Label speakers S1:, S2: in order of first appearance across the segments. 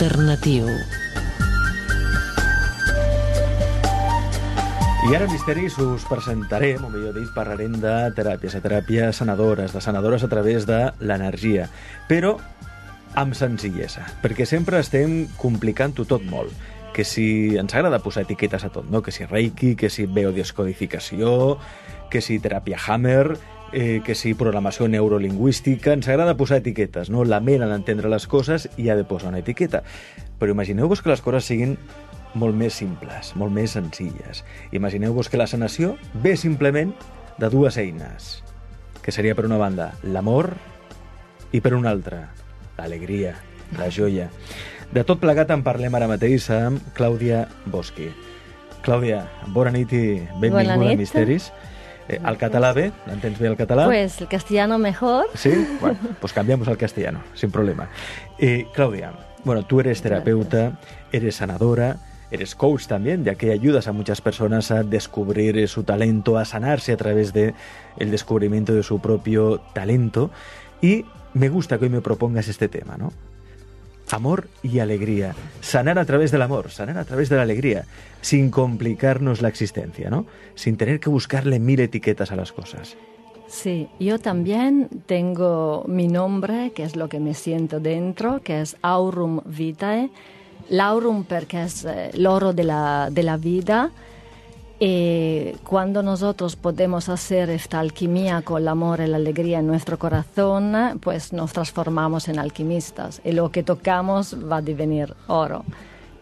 S1: Alternatiu.
S2: I ara, Misteris, us presentarem, o millor dit, parlarem de teràpies, de teràpies sanadores, de sanadores a través de l'energia, però amb senzillesa, perquè sempre estem complicant-ho tot molt que si ens agrada posar etiquetes a tot, no? que si Reiki, que si biodescodificació, que si teràpia Hammer, eh, que si programació neurolingüística, ens agrada posar etiquetes, no? La ment ha d'entendre les coses i ha de posar una etiqueta. Però imagineu-vos que les coses siguin molt més simples, molt més senzilles. Imagineu-vos que la sanació ve simplement de dues eines, que seria per una banda l'amor i per una altra l'alegria, la joia. De tot plegat en parlem ara mateix amb Clàudia Boschi. Clàudia, bona nit i benvinguda
S3: Bona
S2: a
S3: nit.
S2: Misteris. Eh, el català bé? L'entens bé el català?
S3: Pues el castellano mejor.
S2: ¿Sí? Bueno, pues cambiamos al castellano, sin problema. Eh, Claudia, bueno, tú eres terapeuta, eres sanadora, eres coach también, ya que ayudas a muchas personas a descubrir eh, su talento, a sanarse a través de el descubrimiento de su propio talento. Y me gusta que hoy me propongas este tema, ¿no? Amor y alegría. Sanar a través del amor, sanar a través de la alegría, sin complicarnos la existencia, ¿no? Sin tener que buscarle mil etiquetas a las cosas.
S3: Sí, yo también tengo mi nombre, que es lo que me siento dentro, que es Aurum Vitae. L'aurum porque es eh, el oro de la, de la vida. Y cuando nosotros podemos hacer esta alquimia con el amor y la alegría en nuestro corazón, pues nos transformamos en alquimistas. Y lo que tocamos va a devenir oro.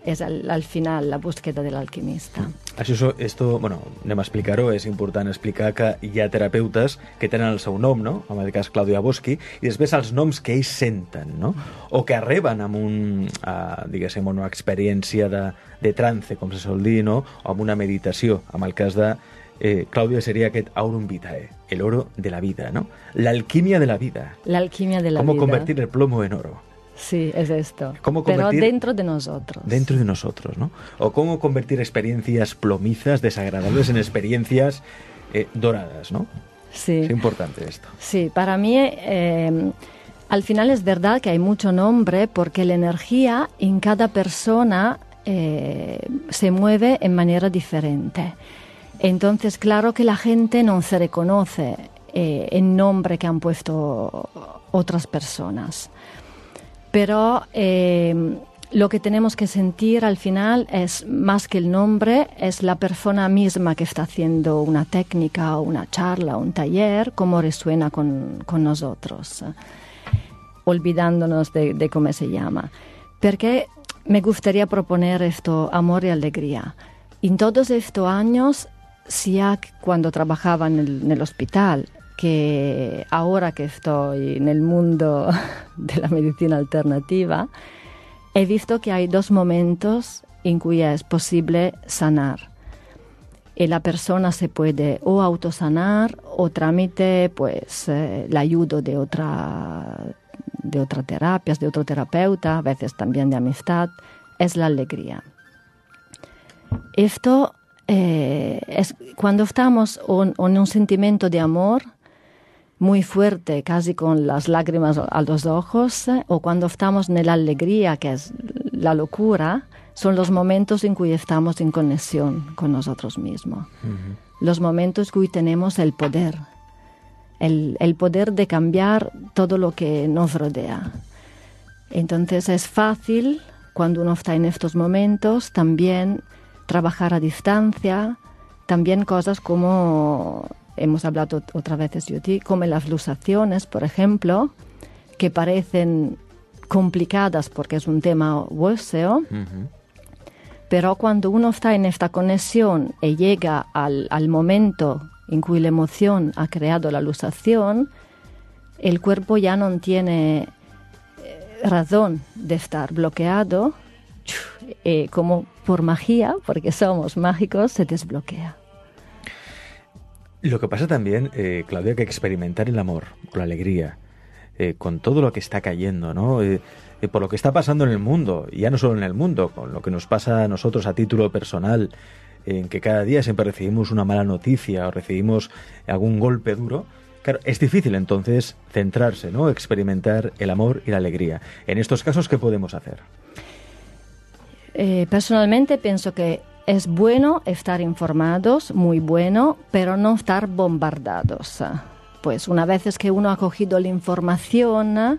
S3: Es al, al final la búsqueda del alquimista.
S2: Això, so- esto, bueno, anem a explicar-ho, és important explicar que hi ha terapeutes que tenen el seu nom, no? En el cas Clàudia Boschi, i després els noms que ells senten, no? O que arriben amb un, uh, diguéssim, una experiència de, de trance, com se sol dir, no? O amb una meditació. En el cas de eh, Clàudia seria aquest aurum vitae, el oro de la vida, no? L'alquímia de la vida.
S3: La alquimia de la
S2: Cómo
S3: vida.
S2: convertir el plomo en oro.
S3: Sí, es esto.
S2: ¿Cómo
S3: Pero dentro de nosotros.
S2: dentro de nosotros, ¿no? O cómo convertir experiencias plomizas, desagradables, en experiencias eh, doradas, ¿no?
S3: Sí.
S2: Es importante esto.
S3: Sí, para mí eh, al final es verdad que hay mucho nombre porque la energía en cada persona eh, se mueve en manera diferente. Entonces, claro que la gente no se reconoce eh, el nombre que han puesto otras personas. Pero eh, lo que tenemos que sentir al final es más que el nombre, es la persona misma que está haciendo una técnica o una charla, un taller, cómo resuena con, con nosotros, olvidándonos de, de cómo se llama. Porque me gustaría proponer esto, amor y alegría. En todos estos años, ya cuando trabajaba en el, en el hospital, que ahora que estoy en el mundo de la medicina alternativa, he visto que hay dos momentos en que es posible sanar. Y la persona se puede o autosanar o tramite pues eh, la ayuda de otra de otras terapias, de otro terapeuta, a veces también de amistad, es la alegría. Esto eh, es cuando estamos en un sentimiento de amor, muy fuerte, casi con las lágrimas a los ojos, o cuando estamos en la alegría, que es la locura, son los momentos en que estamos en conexión con nosotros mismos. Los momentos que tenemos el poder, el, el poder de cambiar todo lo que nos rodea. Entonces es fácil, cuando uno está en estos momentos, también trabajar a distancia, también cosas como hemos hablado otras veces yo ti, como las lusaciones, por ejemplo, que parecen complicadas porque es un tema hueseo, pero cuando uno está en esta conexión y llega al, al momento en que la emoción ha creado la lusación, el cuerpo ya no tiene eh, razón de estar bloqueado, eh, como por magia, porque somos mágicos, se desbloquea.
S2: Lo que pasa también, eh, Claudia, que experimentar el amor, la alegría, eh, con todo lo que está cayendo, ¿no? Eh, eh, por lo que está pasando en el mundo, y ya no solo en el mundo, con lo que nos pasa a nosotros a título personal, en que cada día siempre recibimos una mala noticia o recibimos algún golpe duro, Claro, es difícil entonces centrarse, ¿no? Experimentar el amor y la alegría. En estos casos, ¿qué podemos hacer?
S3: Eh, personalmente pienso que es bueno estar informados, muy bueno, pero no estar bombardados. Pues una vez que uno ha cogido la información,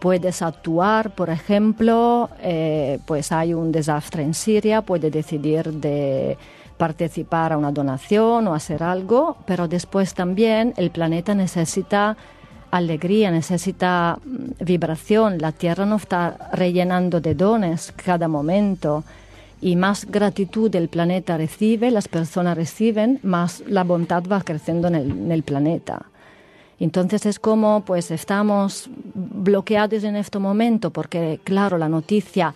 S3: puedes actuar, por ejemplo, eh, pues hay un desastre en Siria, puede decidir de participar a una donación o hacer algo, pero después también el planeta necesita alegría, necesita mm, vibración, la Tierra no está rellenando de dones cada momento y más gratitud el planeta recibe, las personas reciben, más la bondad va creciendo en el, planeta. Entonces es como pues estamos bloqueados en este momento porque claro la noticia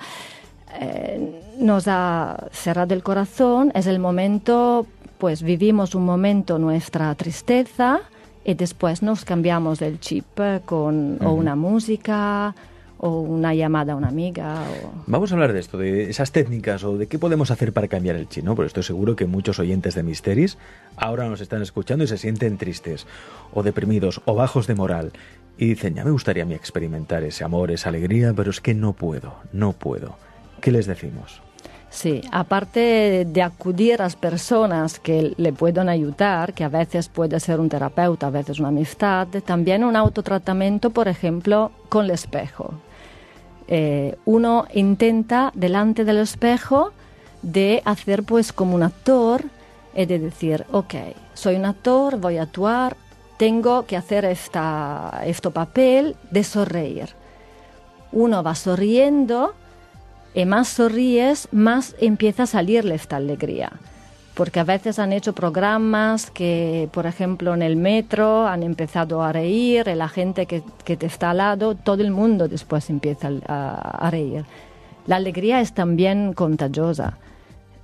S3: eh, nos ha cerrado el corazón, es el momento pues vivimos un momento nuestra tristeza y después nos cambiamos el chip con o una música o una llamada a una amiga.
S2: Vamos a hablar de esto, de esas técnicas o de qué podemos hacer para cambiar el chino, porque estoy seguro que muchos oyentes de Misteris ahora nos están escuchando y se sienten tristes o deprimidos o bajos de moral y dicen, ya me gustaría a mí experimentar ese amor, esa alegría, pero es que no puedo, no puedo. ¿Qué les decimos?
S3: Sí, aparte de acudir a las personas que le pueden ayudar, que a veces puede ser un terapeuta, a veces una amistad, también un autotratamiento, por ejemplo, con el espejo. Eh, uno intenta delante del espejo de hacer pues como un actor y de decir, ok, soy un actor, voy a actuar, tengo que hacer esta, este papel de sonreír. Uno va sonriendo y más sonríes, más empieza a salirle esta alegría porque a veces han hecho programas que, por ejemplo, en el metro han empezado a reír, la gente que, te está al lado, todo el mundo después empieza a, reír. La alegría es también contagiosa,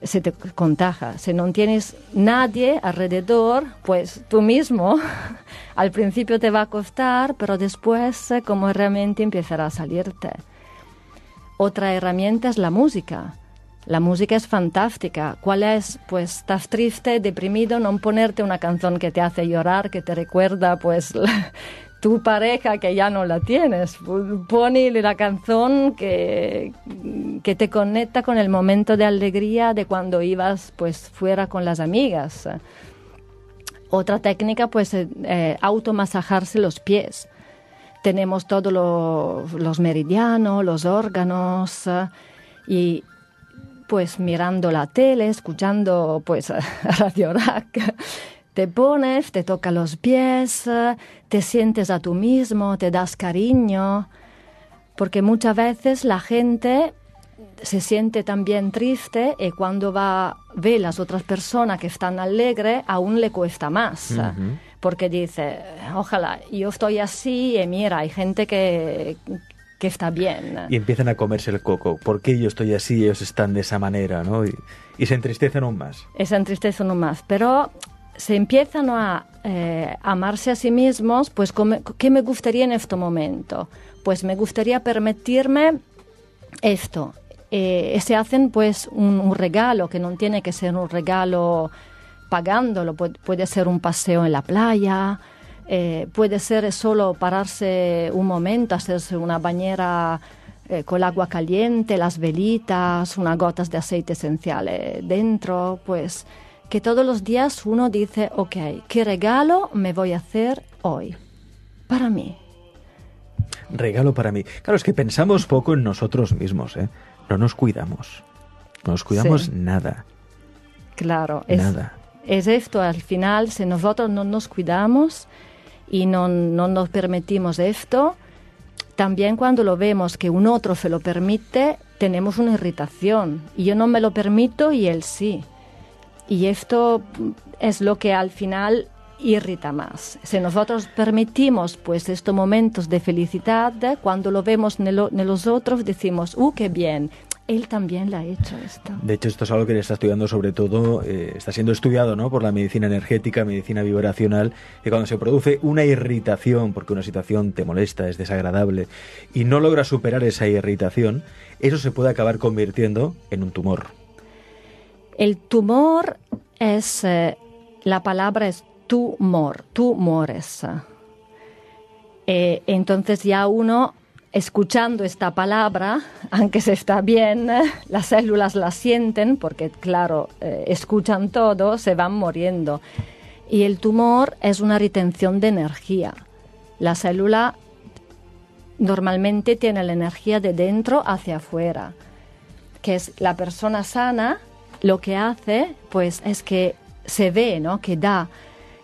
S3: se te contagia. Si no tienes nadie alrededor, pues tú mismo al principio te va a costar, pero después como realmente empezará a salirte. Otra herramienta es la música la música es fantástica. ¿Cuál es? Pues estás triste, deprimido, no ponerte una canción que te hace llorar, que te recuerda pues tu pareja que ya no la tienes. Ponle la canción que, que te conecta con el momento de alegría de cuando ibas pues fuera con las amigas. Otra técnica pues es eh, automasajarse los pies. Tenemos todos los meridianos, los órganos eh, y pues mirando la tele, escuchando pues Radio Rack, te pones, te toca los pies, te sientes a tú mismo, te das cariño, porque muchas veces la gente se siente también triste y cuando va ve las otras personas que están alegres aún le cuesta más. Porque dice, ojalá, yo estoy así y mira, hay gente que, que está bien.
S2: Y empiezan a comerse el coco. ¿Por qué yo estoy así y ellos están de esa manera? ¿no? Y, se entristecen aún más.
S3: Y se entristecen aún más. Pero se empiezan a eh, amarse a sí mismos, pues ¿qué me gustaría en este momento? Pues me gustaría permitirme esto. Eh, se hacen pues un, regalo, que no tiene que ser un regalo pagándolo, puede ser un paseo en la playa, eh, puede ser solo pararse un momento, hacerse una bañera eh, con agua caliente, las velitas, unas gotas de aceite esencial dentro, pues que todos los días uno dice, ok, ¿qué regalo me voy a hacer hoy? Para mí.
S2: Regalo para mí. Claro, es que pensamos poco en nosotros mismos, ¿eh? No nos cuidamos. No nos cuidamos nada.
S3: Claro, nada. es esto al final, si nosotros no nos cuidamos, y no, no nos permitimos esto, también cuando lo vemos que un otro se lo permite, tenemos una irritación. Y yo no me lo permito y él sí. Y esto es lo que al final irrita más. Si nosotros permitimos pues estos momentos de felicidad, cuando lo vemos en, en los otros decimos, ¡uh, qué bien! Él también la ha hecho esto.
S2: De hecho, esto es algo que le está estudiando sobre todo, eh, está siendo estudiado ¿no? por la medicina energética, medicina vibracional, que cuando se produce una irritación, porque una situación te molesta, es desagradable, y no logras superar esa irritación, eso se puede acabar convirtiendo en un tumor.
S3: El tumor es, eh, la palabra es tú mor, tú mueres. Eh, entonces ya uno, escuchando esta palabra, aunque se está bien, las células la sienten porque, claro, eh, escuchan todo, se van muriendo. Y el tumor es una retención de energía. La célula normalmente tiene la energía de dentro hacia afuera, que es la persona sana, lo que hace, pues, es que se ve, ¿no? Que da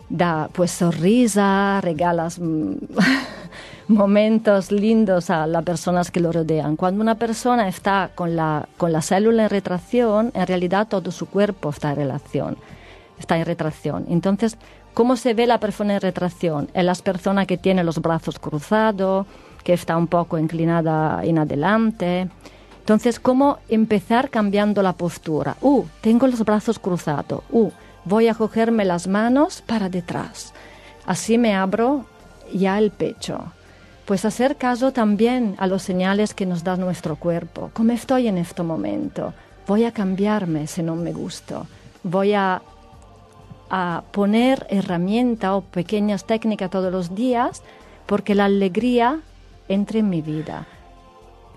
S3: da pues sonrisa, regalas mm, momentos lindos a las personas que lo rodean. Cuando una persona está con la, con la célula en retracción, en realidad todo su cuerpo está en relación, está en retracción. Entonces, ¿cómo se ve la persona en retracción? En las personas que tienen los brazos cruzados, que está un poco inclinada en adelante. Entonces, ¿cómo empezar cambiando la postura? Uh, tengo los brazos cruzados. Uh, voy a cogerme las manos para detrás. Así me abro ya el pecho. Pues hacer caso también a los señales que nos da nuestro cuerpo. ¿Cómo estoy en este momento? Voy a cambiarme si no me gusto. Voy a, a poner herramienta o pequeñas técnicas todos los días porque la alegría entre en mi vida.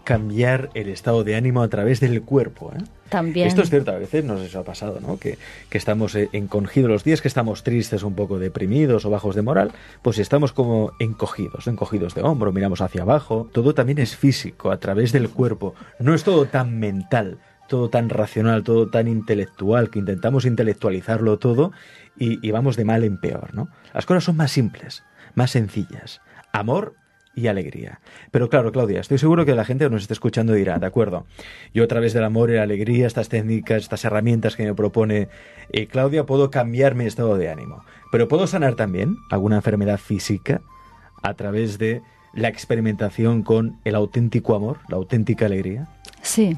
S2: Cambiar el estado de ánimo a través del cuerpo. ¿eh?
S3: También.
S2: Esto es cierto, a veces nos ha pasado, ¿no? Que, que estamos eh, encogidos los días que estamos tristes, un poco deprimidos o bajos de moral, pues estamos como encogidos, encogidos de hombro, miramos hacia abajo. Todo también es físico, a través del cuerpo. No es todo tan mental, todo tan racional, todo tan intelectual, que intentamos intelectualizarlo todo y, y vamos de mal en peor, ¿no? Las cosas son más simples, más sencillas. Amor y alegría. Pero claro, Claudia, estoy seguro que la gente que nos está escuchando dirá, de acuerdo, yo a través del amor y la alegría, estas técnicas, estas herramientas que me propone eh, Claudia, puedo cambiar mi estado de ánimo. Pero puedo sanar también alguna enfermedad física a través de la experimentación con el auténtico amor, la auténtica alegría.
S3: Sí.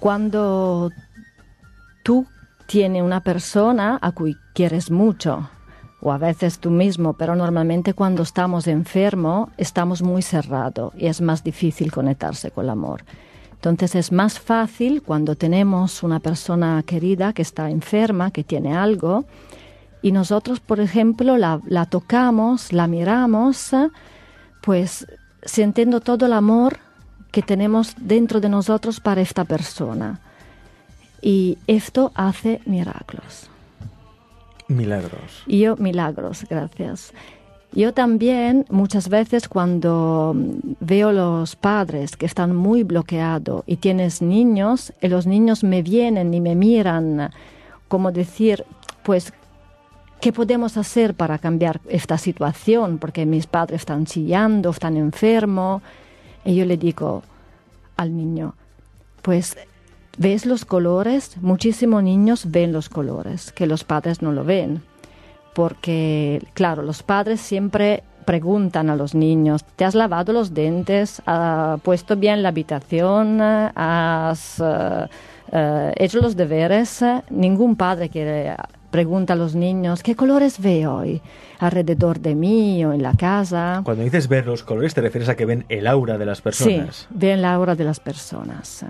S3: Cuando tú tienes una persona a quien quieres mucho, o a veces tú mismo, pero normalmente cuando estamos enfermos estamos muy cerrados y es más difícil conectarse con el amor. Entonces es más fácil cuando tenemos una persona querida que está enferma, que tiene algo, y nosotros, por ejemplo, la, tocamos, la miramos, pues sintiendo todo el amor que tenemos dentro de nosotros para esta persona. Y esto hace milagros.
S2: Milagros.
S3: Yo, milagros, gracias. Yo también muchas veces cuando veo los padres que están muy bloqueados y tienes niños, y los niños me vienen y me miran como decir, pues, ¿qué podemos hacer para cambiar esta situación? Porque mis padres están chillando, están enfermos. Y yo le digo al niño, pues ¿Ves los colores? Muchísimos niños ven los colores, que los padres no lo ven. Porque, claro, los padres siempre preguntan a los niños, ¿te has lavado los dientes? ¿Has puesto bien la habitación? ¿Has uh, uh, hecho los deberes? Ningún padre quiere pregunta a los niños, ¿qué colores ve hoy alrededor de mí o en la casa?
S2: Cuando dices ver los colores, ¿te refieres a que ven el aura de las personas?
S3: Sí, ven el aura de las personas.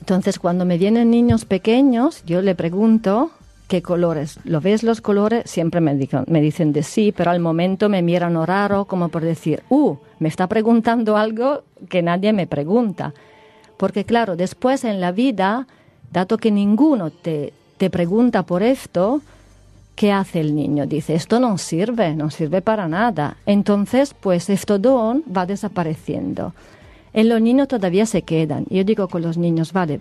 S3: Entonces, cuando me vienen niños pequeños, yo le pregunto qué colores. ¿Lo ves los colores? Siempre me, me dicen de sí, pero al momento me miran raro, como por decir, uh, me está preguntando algo que nadie me pregunta. Porque claro, después en la vida, dado que ninguno te, te pregunta por esto, ¿qué hace el niño? Dice, esto no sirve, no sirve para nada. Entonces, pues esto don va desapareciendo. En los niños todavía se quedan. Yo digo con los niños, vale,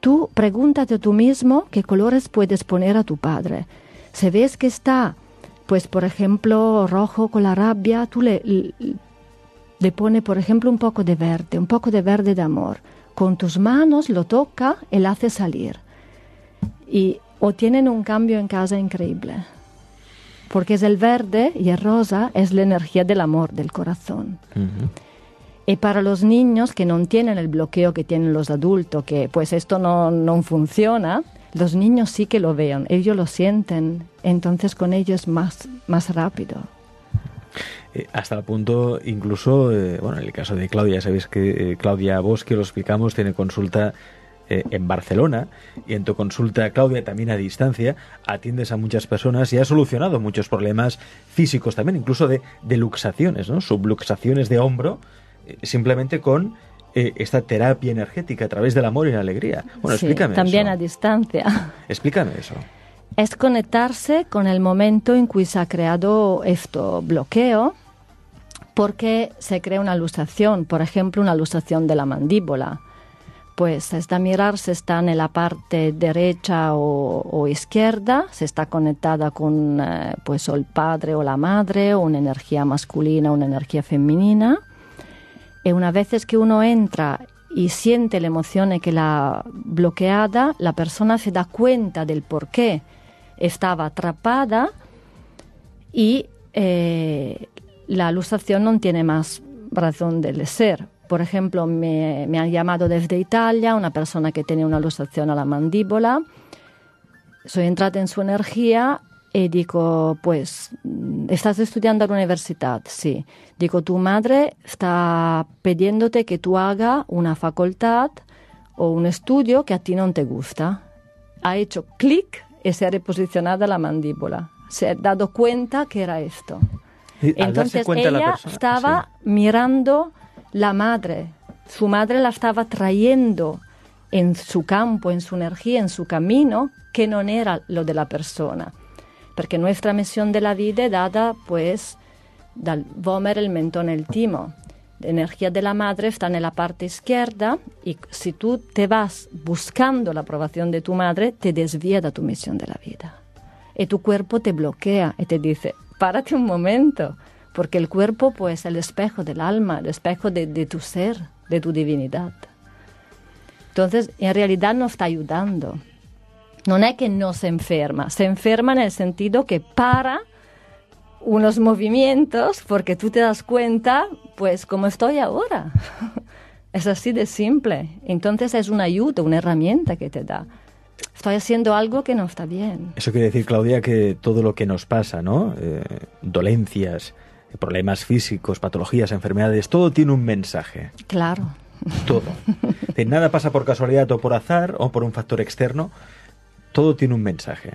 S3: tú pregúntate tú mismo qué colores puedes poner a tu padre. Si ves que está, pues por ejemplo, rojo con la rabia, tú le, le por ejemplo, un poco de verde, un poco de verde de amor. Con tus manos lo toca y lo hace salir. Y obtienen un cambio en casa increíble. Porque es el verde y el rosa es la energía del amor, del corazón. Y para los niños que no tienen el bloqueo que tienen los adultos, que pues esto no, no funciona, los niños sí que lo vean, ellos lo sienten, entonces con ellos más, más rápido.
S2: Eh, hasta el punto, incluso, eh, bueno, en el caso de Claudia, sabéis que eh, Claudia Bosque, lo explicamos, tiene consulta eh, en Barcelona y en tu consulta, Claudia, también a distancia, atiendes a muchas personas y has solucionado muchos problemas físicos también, incluso de, de luxaciones, ¿no? subluxaciones de hombro, simplemente con eh, esta terapia energética a través del amor y la alegría. Bueno,
S3: Sí,
S2: explícame
S3: también
S2: eso.
S3: a distancia.
S2: Explícame eso.
S3: Es conectarse con el momento en que se ha creado este bloqueo, porque se crea una luxación, por ejemplo, una luxación de la mandíbula. Pues esta mirar se está en la parte derecha o, o izquierda, se está conectada con eh, pues, el padre o la madre, o una energía masculina una energía femenina. Y una vez que uno entra y siente la emoción que la bloqueada, la persona se da cuenta del por qué estaba atrapada y eh, la luxación no tiene más razón de ser. Por ejemplo, me, me han llamado desde Italia una persona que tenía una luxación a la mandíbula. Soy entrada en su energía y digo, pues, ¿estás estudiando en la universidad? Sí. Digo, tu madre está pidiéndote que tú hagas una facultad o un estudio que a ti no te gusta. Ha hecho clic y se ha reposicionado la mandíbula. Se ha dado cuenta que era esto.
S2: Y
S3: Entonces
S2: la
S3: ella
S2: persona-
S3: estaba mirando la madre. Su madre la estaba trayendo en su campo, en su energía, en su camino, que no era lo de la persona. Porque nuestra misión de la vida è dada, pues, dal vomere il mentone il timo. La energía de la madre está en la parte izquierda y si tú te vas buscando la aprobación de tu madre, te desvía de tu misión de la vida. Y tu cuerpo te bloquea y te dice, párate un momento, porque el cuerpo pues, es el espejo del alma, el espejo de tu ser, de tu divinidad. Entonces, en realidad no está ayudando. No es que no se enferma, se enferma en el sentido que para unos movimientos porque tú te das cuenta, pues, como estoy ahora. es así de simple. Entonces es una ayuda, una herramienta que te da. Estoy haciendo algo que no está bien.
S2: Eso quiere decir, Claudia, que todo lo que nos pasa, ¿no? Eh, dolencias, problemas físicos, patologías, enfermedades, todo tiene un mensaje.
S3: Claro.
S2: Todo. De nada pasa por casualidad o por azar o por un factor externo. Todo tiene un mensaje.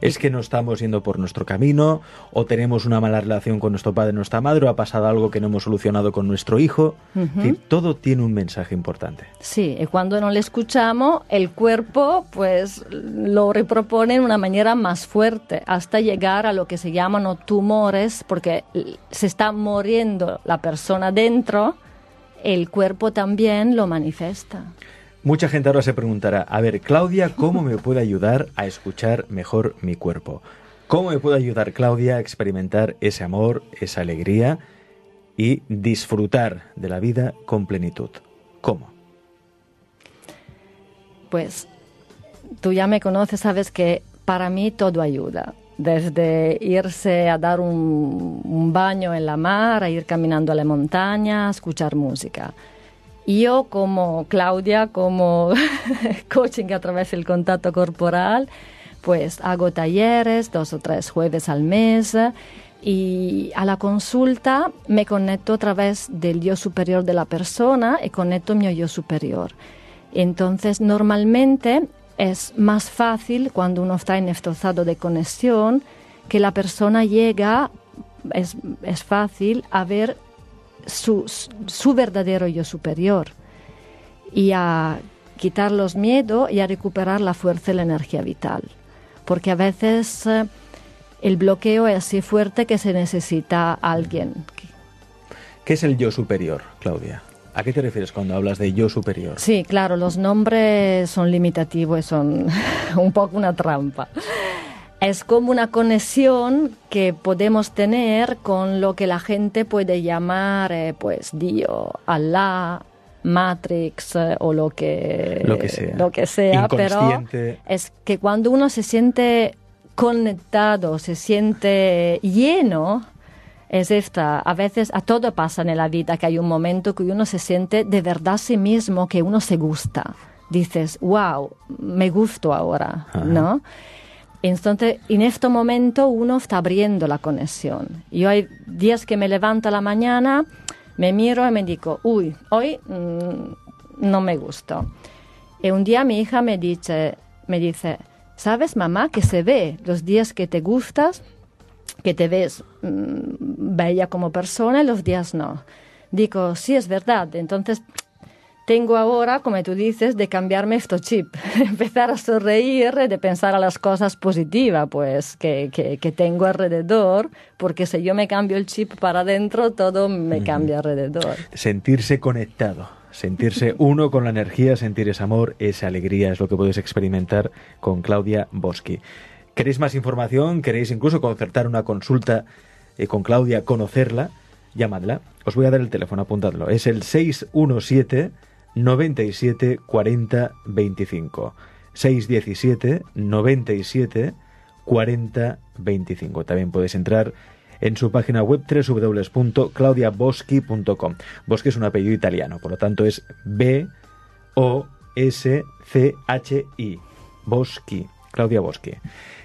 S2: Es que no estamos yendo por nuestro camino, o tenemos una mala relación con nuestro padre, nuestra madre, o ha pasado algo que no hemos solucionado con nuestro hijo. Decir, todo tiene un mensaje importante.
S3: Sí, y cuando no le escuchamos, el cuerpo pues lo repropone de una manera más fuerte hasta llegar a lo que se llaman tumores, porque se está muriendo la persona dentro, el cuerpo también lo manifiesta.
S2: Mucha gente ahora se preguntará, a ver, Claudia, ¿cómo me puede ayudar a escuchar mejor mi cuerpo? ¿Cómo me puede ayudar Claudia a experimentar ese amor, esa alegría y disfrutar de la vida con plenitud? ¿Cómo?
S3: Pues tú ya me conoces, sabes que para mí todo ayuda. Desde irse a dar un, un baño en la mar, a ir caminando a la montaña, a escuchar música. Yo como Claudia, como coaching a través del contacto corporal, pues hago talleres dos o tres jueves al mes y a la consulta me conecto a través del yo superior de la persona y conecto mi yo superior. Entonces, normalmente es más fácil cuando uno está en este de conexión que la persona llega, es, es fácil a ver su, su, verdadero yo superior y a quitar los miedos y a recuperar la fuerza y la energía vital. Porque a veces eh, el bloqueo es así fuerte que se necesita alguien.
S2: ¿Qué es el yo superior, Claudia? ¿A qué te refieres cuando hablas de yo superior?
S3: Sí, claro, los nombres son limitativos y son un poco una trampa. Es como una conexión que podemos tener con lo que la gente puede llamar, eh, pues, Dios, Allah, Matrix eh, o lo que,
S2: lo que sea,
S3: lo que sea pero es que cuando uno se siente conectado, se siente lleno, es esta. A veces a todo pasa en la vida que hay un momento que uno se siente de verdad a sí mismo, que uno se gusta. Dices, wow, me gusto ahora, Ajá. ¿no? Entonces, en este momento uno está abriendo la conexión. Yo hay días que me levanto a la mañana, me miro y me digo, uy, hoy mmm, no me gusta. Y un día mi hija me dice, me dice, ¿sabes, mamá, que se ve los días que te gustas, que te ves mm, bella como persona y los días no? Digo, sí, es verdad. Entonces, tengo ahora, como tú dices, de cambiarme este chip, empezar a sonreír, de pensar a las cosas positivas, pues, que, que, que, tengo alrededor, porque si yo me cambio el chip para adentro, todo me cambia alrededor.
S2: Sentirse conectado, sentirse uno con la energía, sentir ese amor, esa alegría, es lo que podéis experimentar con Claudia Boschi. ¿Queréis más información? ¿Queréis incluso concertar una consulta eh, con Claudia, conocerla? Llamadla. Os voy a dar el teléfono, apuntadlo. Es el 617 97 40 25. 617 97 40 25. También podéis entrar en su página web www.claudiaboschi.com. Boschi es un apellido italiano, por lo tanto es B O S C H I. Boschi, Claudia Boschi.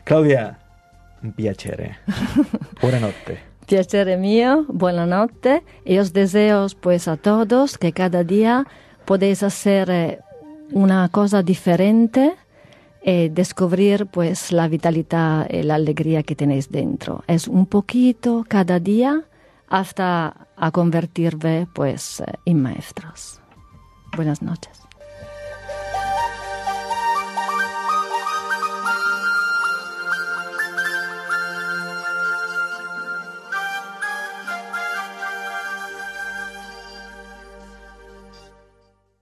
S2: Claudia, un piacere. Buena notte.
S3: Piacere mío, buena notte y os deseo pues a todos que cada día podéis hacer eh, una cosa diferente y descubrir pues la vitalidad y la alegría que tenéis dentro. Es un poquito cada día hasta a convertirme pues en maestros. Buenas noches.